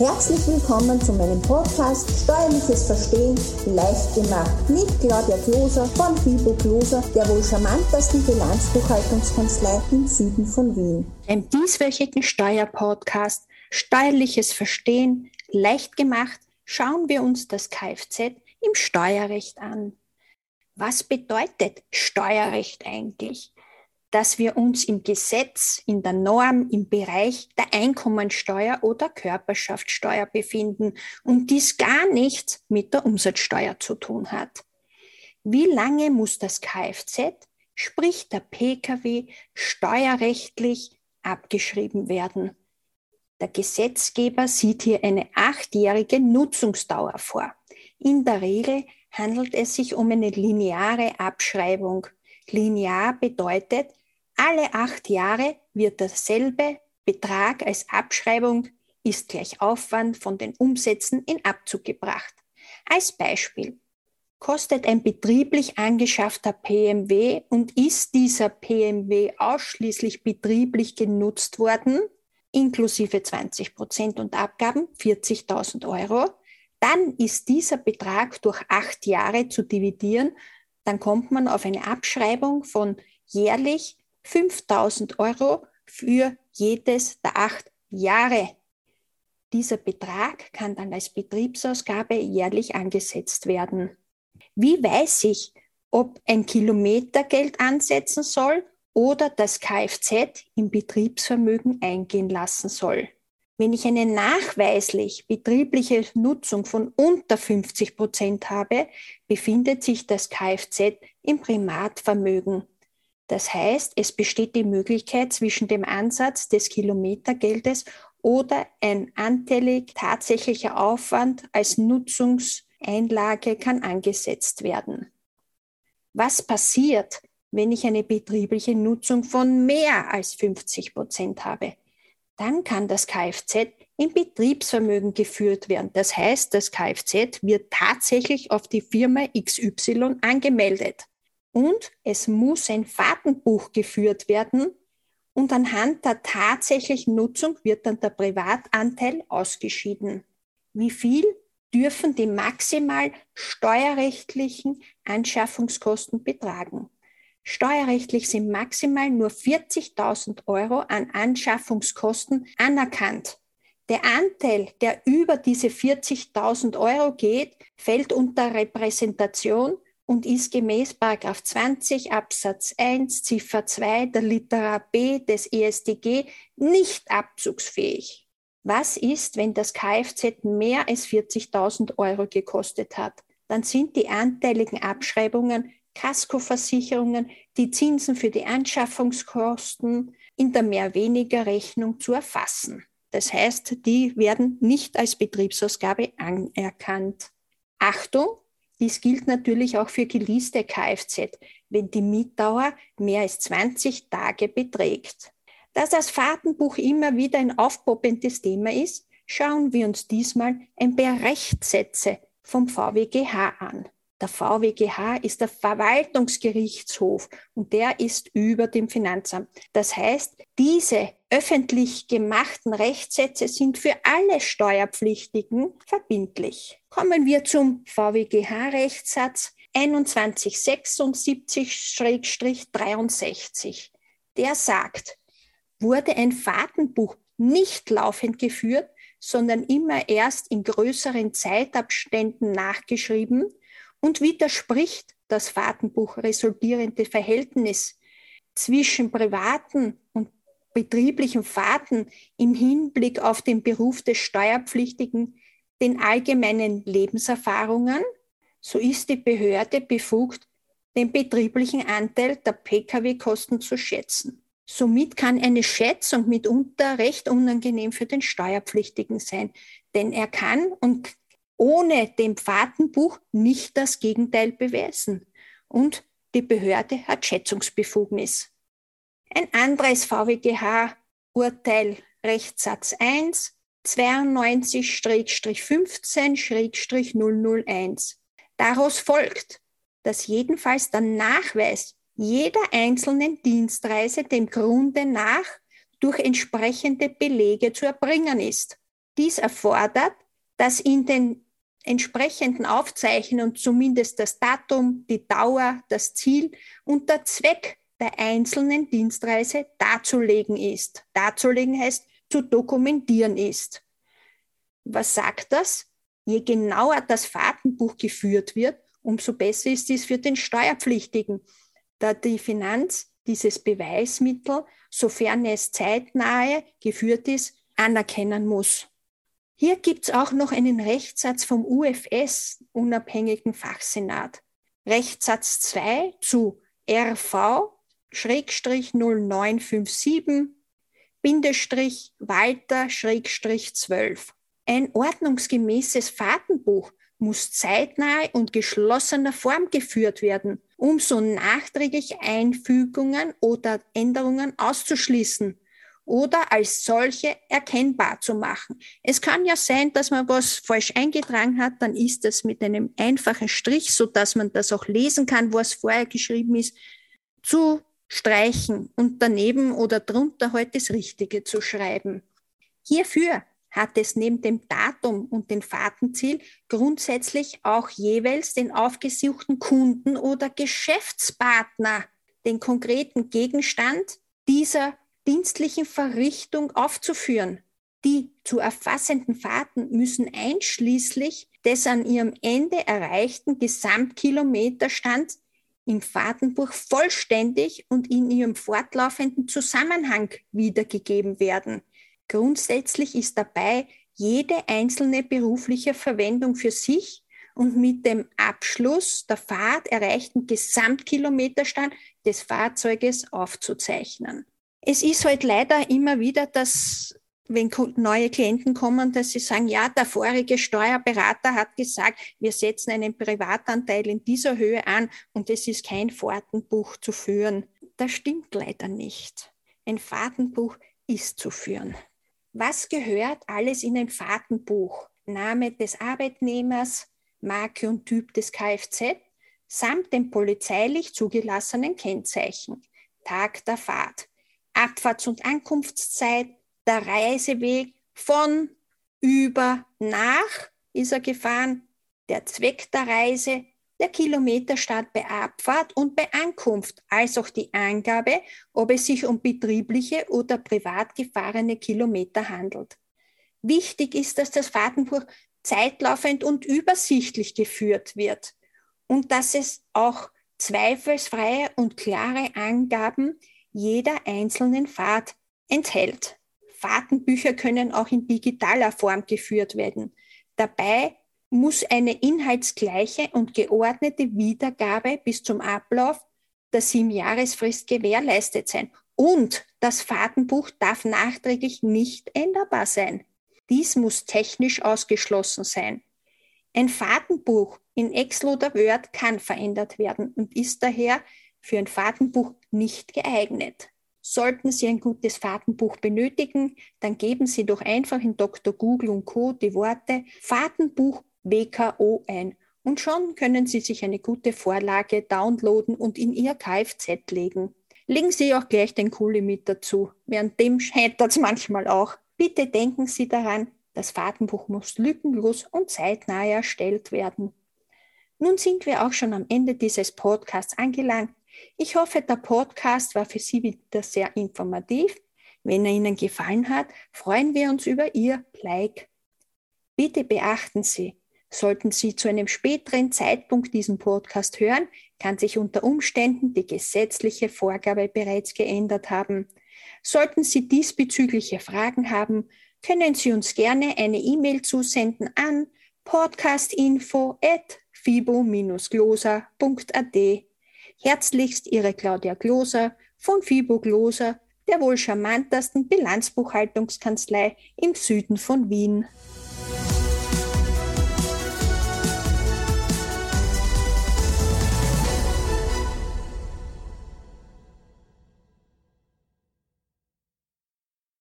Herzlich willkommen zu meinem Podcast Steuerliches Verstehen leicht gemacht mit Claudia Kloser von Fibo Kloser, der wohl charmantesten Bilanzbuchhaltungskanzlei im Süden von Wien. Im dieswöchigen Steuerpodcast Steuerliches Verstehen leicht gemacht schauen wir uns das Kfz im Steuerrecht an. Was bedeutet Steuerrecht eigentlich? Dass wir uns im Gesetz, in der Norm, im Bereich der Einkommensteuer oder Körperschaftssteuer befinden und dies gar nichts mit der Umsatzsteuer zu tun hat. Wie lange muss das Kfz, sprich der Pkw, steuerrechtlich abgeschrieben werden? Der Gesetzgeber sieht hier eine achtjährige Nutzungsdauer vor. In der Regel handelt es sich um eine lineare Abschreibung. Linear bedeutet, alle acht Jahre wird derselbe Betrag als Abschreibung ist gleich Aufwand von den Umsätzen in Abzug gebracht. Als Beispiel kostet ein betrieblich angeschaffter PMW und ist dieser PMW ausschließlich betrieblich genutzt worden, inklusive 20 Prozent und Abgaben 40.000 Euro, dann ist dieser Betrag durch acht Jahre zu dividieren, dann kommt man auf eine Abschreibung von jährlich 5000 Euro für jedes der acht Jahre. Dieser Betrag kann dann als Betriebsausgabe jährlich angesetzt werden. Wie weiß ich, ob ein Kilometergeld ansetzen soll oder das Kfz im Betriebsvermögen eingehen lassen soll? Wenn ich eine nachweislich betriebliche Nutzung von unter 50 Prozent habe, befindet sich das Kfz im Primatvermögen. Das heißt, es besteht die Möglichkeit zwischen dem Ansatz des Kilometergeldes oder ein anteilig tatsächlicher Aufwand als Nutzungseinlage kann angesetzt werden. Was passiert, wenn ich eine betriebliche Nutzung von mehr als 50 Prozent habe? Dann kann das Kfz in Betriebsvermögen geführt werden. Das heißt, das Kfz wird tatsächlich auf die Firma XY angemeldet und es muss ein Fahrtenbuch geführt werden und anhand der tatsächlichen Nutzung wird dann der Privatanteil ausgeschieden. Wie viel dürfen die maximal steuerrechtlichen Anschaffungskosten betragen? Steuerrechtlich sind maximal nur 40.000 Euro an Anschaffungskosten anerkannt. Der Anteil, der über diese 40.000 Euro geht, fällt unter Repräsentation und ist gemäß 20 Absatz 1 Ziffer 2 der Litera B des ESDG nicht abzugsfähig. Was ist, wenn das Kfz mehr als 40.000 Euro gekostet hat? Dann sind die anteiligen Abschreibungen, Kaskoversicherungen, die Zinsen für die Anschaffungskosten in der Mehr-Weniger-Rechnung zu erfassen. Das heißt, die werden nicht als Betriebsausgabe anerkannt. Achtung, dies gilt natürlich auch für geleaste Kfz, wenn die Mietdauer mehr als 20 Tage beträgt. Da das Fahrtenbuch immer wieder ein aufpoppendes Thema ist, schauen wir uns diesmal ein paar Rechtssätze vom VWGH an. Der VWGH ist der Verwaltungsgerichtshof und der ist über dem Finanzamt. Das heißt, diese öffentlich gemachten Rechtssätze sind für alle Steuerpflichtigen verbindlich. Kommen wir zum VWGH-Rechtssatz 2176-63. Der sagt, wurde ein Fahrtenbuch nicht laufend geführt, sondern immer erst in größeren Zeitabständen nachgeschrieben, und widerspricht das Fahrtenbuch resultierende Verhältnis zwischen privaten und betrieblichen Fahrten im Hinblick auf den Beruf des Steuerpflichtigen den allgemeinen Lebenserfahrungen, so ist die Behörde befugt, den betrieblichen Anteil der Pkw-Kosten zu schätzen. Somit kann eine Schätzung mitunter recht unangenehm für den Steuerpflichtigen sein, denn er kann und ohne dem Fahrtenbuch nicht das Gegenteil beweisen. Und die Behörde hat Schätzungsbefugnis. Ein anderes VWGH-Urteil, Rechtssatz 1, 92-15-001. Daraus folgt, dass jedenfalls der Nachweis jeder einzelnen Dienstreise dem Grunde nach durch entsprechende Belege zu erbringen ist. Dies erfordert, dass in den entsprechenden Aufzeichnungen zumindest das Datum, die Dauer, das Ziel und der Zweck der einzelnen Dienstreise darzulegen ist. Darzulegen heißt zu dokumentieren ist. Was sagt das? Je genauer das Fahrtenbuch geführt wird, umso besser ist dies für den Steuerpflichtigen, da die Finanz dieses Beweismittel, sofern es zeitnahe geführt ist, anerkennen muss. Hier gibt es auch noch einen Rechtssatz vom UFS, unabhängigen Fachsenat. Rechtssatz 2 zu RV 0957 Bindestrich Walter Schrägstrich 12. Ein ordnungsgemäßes Fahrtenbuch muss zeitnahe und geschlossener Form geführt werden, um so nachträglich Einfügungen oder Änderungen auszuschließen oder als solche erkennbar zu machen. Es kann ja sein, dass man was falsch eingetragen hat, dann ist das mit einem einfachen Strich, so dass man das auch lesen kann, was vorher geschrieben ist, zu streichen und daneben oder drunter halt das Richtige zu schreiben. Hierfür hat es neben dem Datum und dem Fahrtenziel grundsätzlich auch jeweils den aufgesuchten Kunden oder Geschäftspartner den konkreten Gegenstand dieser dienstlichen Verrichtung aufzuführen. Die zu erfassenden Fahrten müssen einschließlich des an ihrem Ende erreichten Gesamtkilometerstands im Fahrtenbuch vollständig und in ihrem fortlaufenden Zusammenhang wiedergegeben werden. Grundsätzlich ist dabei jede einzelne berufliche Verwendung für sich und mit dem Abschluss der Fahrt erreichten Gesamtkilometerstand des Fahrzeuges aufzuzeichnen. Es ist halt leider immer wieder, dass wenn neue Klienten kommen, dass sie sagen, ja, der vorige Steuerberater hat gesagt, wir setzen einen Privatanteil in dieser Höhe an und es ist kein Fahrtenbuch zu führen. Das stimmt leider nicht. Ein Fahrtenbuch ist zu führen. Was gehört alles in ein Fahrtenbuch? Name des Arbeitnehmers, Marke und Typ des Kfz samt dem polizeilich zugelassenen Kennzeichen, Tag der Fahrt, Abfahrts- und Ankunftszeit, der Reiseweg von, über, nach ist er gefahren, der Zweck der Reise, der Kilometerstart bei Abfahrt und bei Ankunft, als auch die Angabe, ob es sich um betriebliche oder privat gefahrene Kilometer handelt. Wichtig ist, dass das Fahrtenbuch zeitlaufend und übersichtlich geführt wird und dass es auch zweifelsfreie und klare Angaben jeder einzelnen Fahrt enthält. Fahrtenbücher können auch in digitaler Form geführt werden. Dabei muss eine inhaltsgleiche und geordnete Wiedergabe bis zum Ablauf der Siebenjahresfrist gewährleistet sein. Und das Fahrtenbuch darf nachträglich nicht änderbar sein. Dies muss technisch ausgeschlossen sein. Ein Fahrtenbuch in Excel oder Word kann verändert werden und ist daher für ein Fahrtenbuch nicht geeignet. Sollten Sie ein gutes Fahrtenbuch benötigen, dann geben Sie doch einfach in Dr. Google und Co. die Worte Fahrtenbuch WKO ein und schon können Sie sich eine gute Vorlage downloaden und in Ihr Kfz legen. Legen Sie auch gleich den Kuli mit dazu. Während dem scheitert es manchmal auch. Bitte denken Sie daran, das Fahrtenbuch muss lückenlos und zeitnah erstellt werden. Nun sind wir auch schon am Ende dieses Podcasts angelangt. Ich hoffe, der Podcast war für Sie wieder sehr informativ. Wenn er Ihnen gefallen hat, freuen wir uns über Ihr Like. Bitte beachten Sie, sollten Sie zu einem späteren Zeitpunkt diesen Podcast hören, kann sich unter Umständen die gesetzliche Vorgabe bereits geändert haben. Sollten Sie diesbezügliche Fragen haben, können Sie uns gerne eine E-Mail zusenden an podcastinfo@fibo-glosa.at. Herzlichst Ihre Claudia Gloser von Fibo Gloser, der wohl charmantesten Bilanzbuchhaltungskanzlei im Süden von Wien.